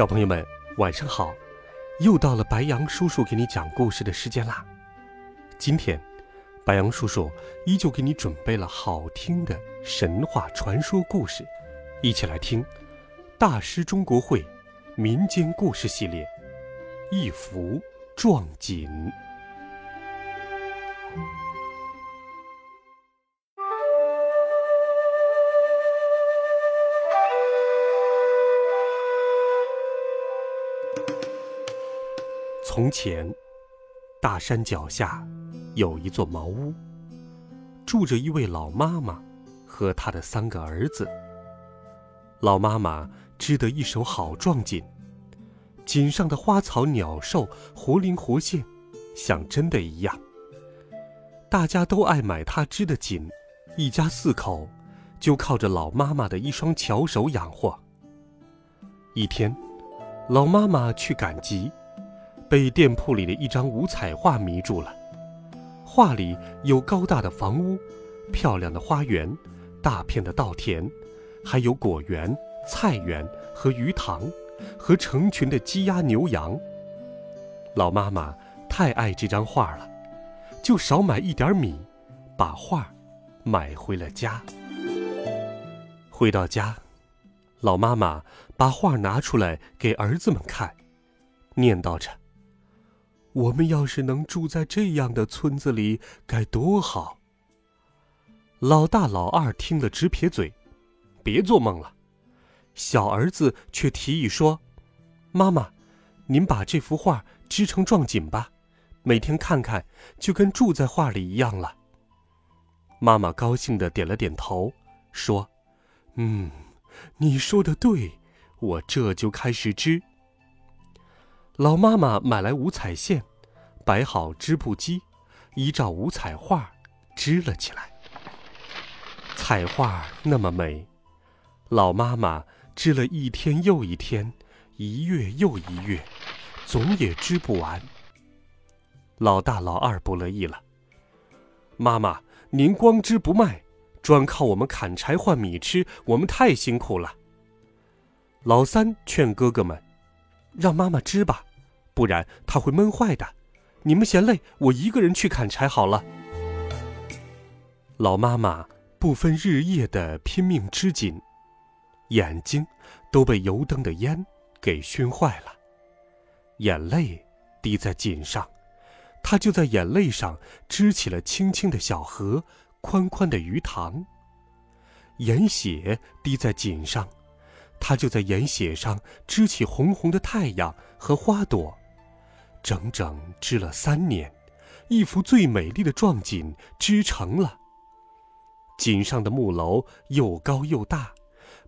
小朋友们，晚上好！又到了白羊叔叔给你讲故事的时间啦。今天，白羊叔叔依旧给你准备了好听的神话传说故事，一起来听《大师中国会》民间故事系列《一幅壮锦》。从前，大山脚下有一座茅屋，住着一位老妈妈和她的三个儿子。老妈妈织得一手好壮锦，锦上的花草鸟兽活灵活现，像真的一样。大家都爱买她织的锦，一家四口就靠着老妈妈的一双巧手养活。一天，老妈妈去赶集。被店铺里的一张五彩画迷住了。画里有高大的房屋、漂亮的花园、大片的稻田，还有果园、菜园和鱼塘，和成群的鸡鸭牛羊。老妈妈太爱这张画了，就少买一点米，把画买回了家。回到家，老妈妈把画拿出来给儿子们看，念叨着。我们要是能住在这样的村子里，该多好！老大、老二听了直撇嘴，别做梦了。小儿子却提议说：“妈妈，您把这幅画织成壮锦吧，每天看看，就跟住在画里一样了。”妈妈高兴的点了点头，说：“嗯，你说的对，我这就开始织。”老妈妈买来五彩线，摆好织布机，依照五彩画织了起来。彩画那么美，老妈妈织了一天又一天，一月又一月，总也织不完。老大、老二不乐意了：“妈妈，您光织不卖，专靠我们砍柴换米吃，我们太辛苦了。”老三劝哥哥们：“让妈妈织吧。”不然他会闷坏的。你们嫌累，我一个人去砍柴好了。老妈妈不分日夜的拼命织锦，眼睛都被油灯的烟给熏坏了，眼泪滴在锦上，她就在眼泪上织起了清清的小河、宽宽的鱼塘。眼血滴在锦上，她就在眼血上织起红红的太阳和花朵。整整织了三年，一幅最美丽的壮锦织成了。锦上的木楼又高又大，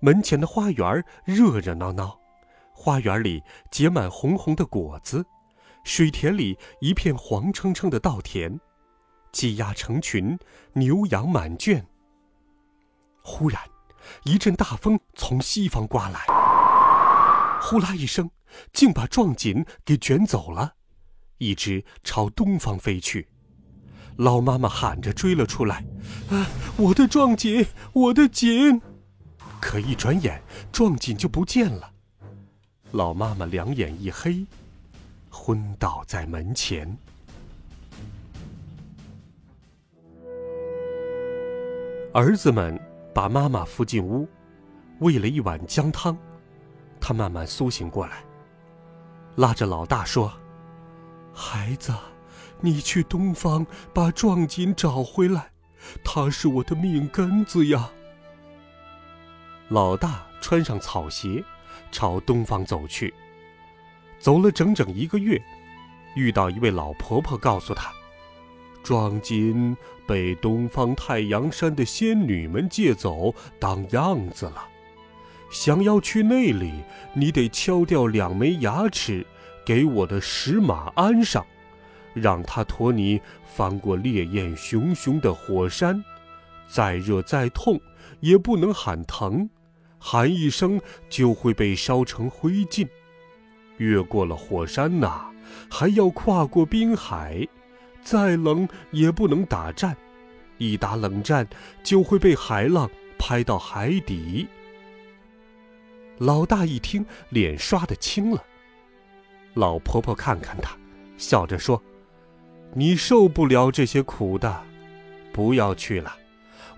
门前的花园热热闹闹，花园里结满红红的果子，水田里一片黄澄澄的稻田，鸡鸭成群，牛羊满圈。忽然，一阵大风从西方刮来，呼啦一声，竟把壮锦给卷走了。一直朝东方飞去，老妈妈喊着追了出来：“啊，我的壮锦，我的锦！”可一转眼，壮锦就不见了。老妈妈两眼一黑，昏倒在门前。儿子们把妈妈扶进屋，喂了一碗姜汤，他慢慢苏醒过来，拉着老大说。孩子，你去东方把壮锦找回来，它是我的命根子呀。老大穿上草鞋，朝东方走去。走了整整一个月，遇到一位老婆婆，告诉他：壮锦被东方太阳山的仙女们借走当样子了。想要去那里，你得敲掉两枚牙齿，给我的石马安上，让它驮你翻过烈焰熊熊的火山。再热再痛，也不能喊疼，喊一声就会被烧成灰烬。越过了火山呐，还要跨过冰海，再冷也不能打战，一打冷战就会被海浪拍到海底。老大一听，脸刷的青了。老婆婆看看他，笑着说：“你受不了这些苦的，不要去了。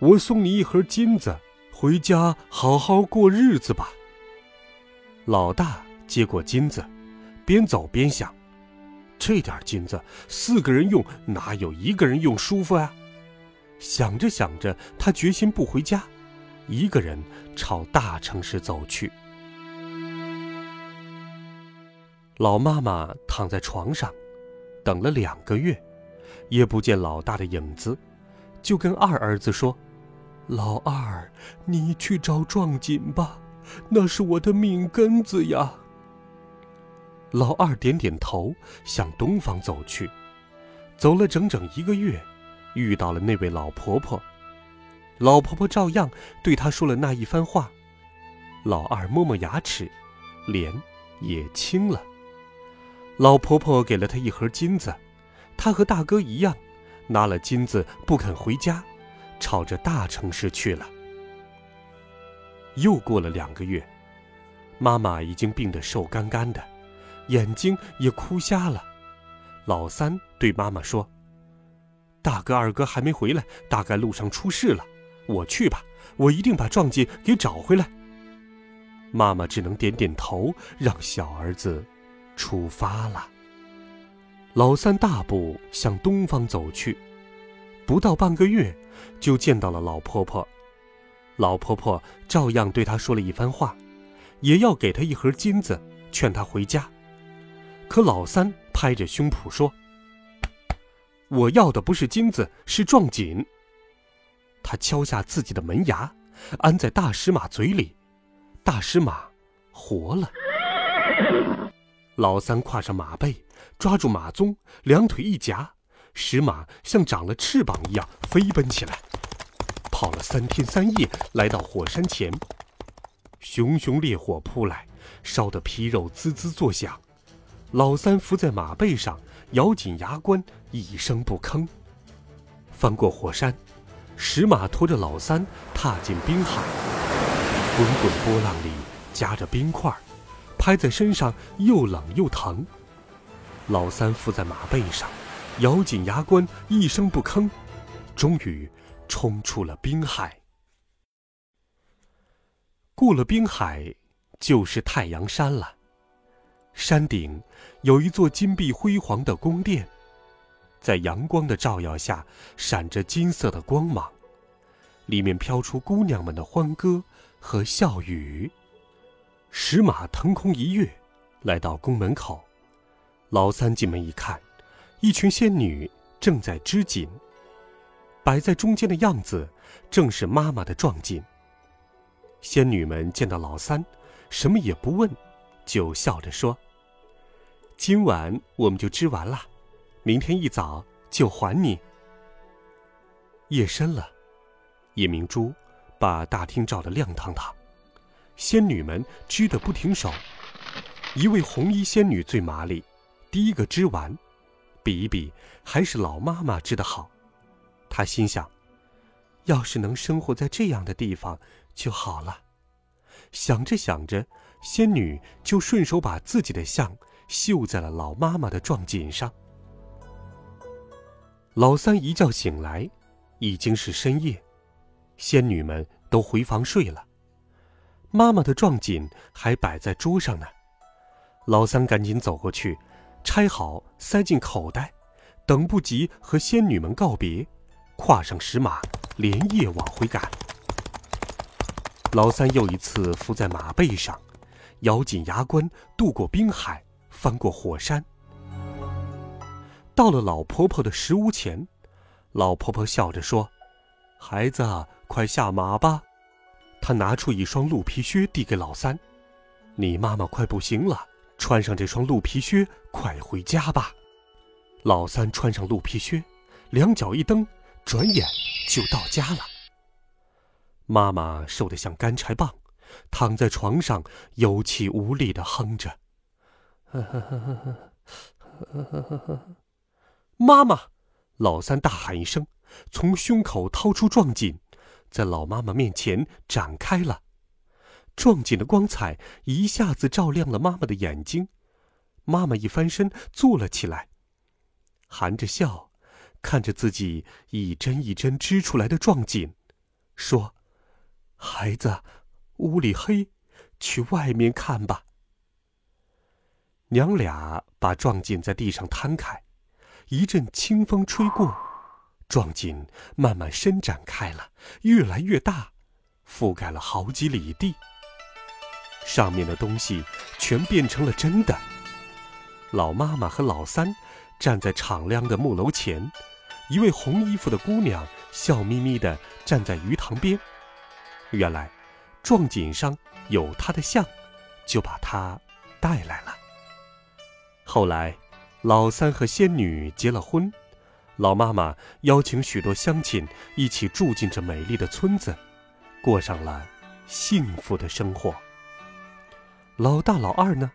我送你一盒金子，回家好好过日子吧。”老大接过金子，边走边想：“这点金子，四个人用，哪有一个人用舒服呀？”想着想着，他决心不回家，一个人朝大城市走去。老妈妈躺在床上，等了两个月，也不见老大的影子，就跟二儿子说：“老二，你去找壮锦吧，那是我的命根子呀。”老二点点头，向东方走去。走了整整一个月，遇到了那位老婆婆。老婆婆照样对他说了那一番话。老二摸摸牙齿，脸也青了。老婆婆给了他一盒金子，他和大哥一样，拿了金子不肯回家，朝着大城市去了。又过了两个月，妈妈已经病得瘦干干的，眼睛也哭瞎了。老三对妈妈说：“大哥、二哥还没回来，大概路上出事了。我去吧，我一定把壮锦给找回来。”妈妈只能点点头，让小儿子。出发了。老三大步向东方走去，不到半个月，就见到了老婆婆。老婆婆照样对他说了一番话，也要给他一盒金子，劝他回家。可老三拍着胸脯说：“我要的不是金子，是壮锦。”他敲下自己的门牙，安在大石马嘴里，大石马活了。老三跨上马背，抓住马鬃，两腿一夹，石马像长了翅膀一样飞奔起来，跑了三天三夜，来到火山前。熊熊烈火扑来，烧得皮肉滋滋作响。老三伏在马背上，咬紧牙关，一声不吭。翻过火山，石马拖着老三踏进冰海，滚滚波浪里夹着冰块。拍在身上又冷又疼。老三伏在马背上，咬紧牙关，一声不吭，终于冲出了冰海。过了冰海，就是太阳山了。山顶有一座金碧辉煌的宫殿，在阳光的照耀下，闪着金色的光芒，里面飘出姑娘们的欢歌和笑语。石马腾空一跃，来到宫门口。老三进门一看，一群仙女正在织锦。摆在中间的样子，正是妈妈的壮锦。仙女们见到老三，什么也不问，就笑着说：“今晚我们就织完了，明天一早就还你。”夜深了，夜明珠把大厅照得亮堂堂。仙女们织得不停手，一位红衣仙女最麻利，第一个织完，比一比还是老妈妈织的好。她心想，要是能生活在这样的地方就好了。想着想着，仙女就顺手把自己的像绣在了老妈妈的壮锦上。老三一觉醒来，已经是深夜，仙女们都回房睡了。妈妈的壮锦还摆在桌上呢，老三赶紧走过去，拆好塞进口袋，等不及和仙女们告别，跨上石马，连夜往回赶。老三又一次伏在马背上，咬紧牙关，渡过冰海，翻过火山，到了老婆婆的石屋前，老婆婆笑着说：“孩子，快下马吧。”他拿出一双鹿皮靴递给老三：“你妈妈快不行了，穿上这双鹿皮靴，快回家吧。”老三穿上鹿皮靴，两脚一蹬，转眼就到家了。妈妈瘦得像干柴棒，躺在床上有气无力的哼着。妈妈，老三大喊一声，从胸口掏出壮锦，在老妈妈面前展开了。壮锦的光彩一下子照亮了妈妈的眼睛，妈妈一翻身坐了起来，含着笑，看着自己一针一针织出来的壮锦，说：“孩子，屋里黑，去外面看吧。”娘俩把壮锦在地上摊开，一阵清风吹过，壮锦慢慢伸展开了，越来越大，覆盖了好几里地。上面的东西全变成了真的。老妈妈和老三站在敞亮的木楼前，一位红衣服的姑娘笑眯眯地站在鱼塘边。原来，壮锦上有她的像，就把她带来了。后来，老三和仙女结了婚，老妈妈邀请许多乡亲一起住进这美丽的村子，过上了幸福的生活。老大、老二呢？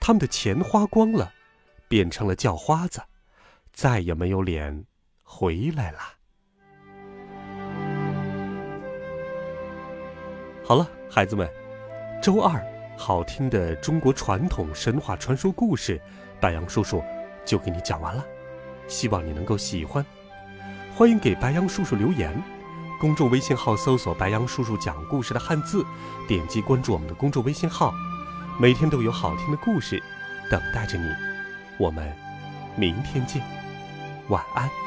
他们的钱花光了，变成了叫花子，再也没有脸回来了。好了，孩子们，周二。好听的中国传统神话传说故事，白杨叔叔就给你讲完了，希望你能够喜欢。欢迎给白杨叔叔留言，公众微信号搜索“白杨叔叔讲故事”的汉字，点击关注我们的公众微信号，每天都有好听的故事等待着你。我们明天见，晚安。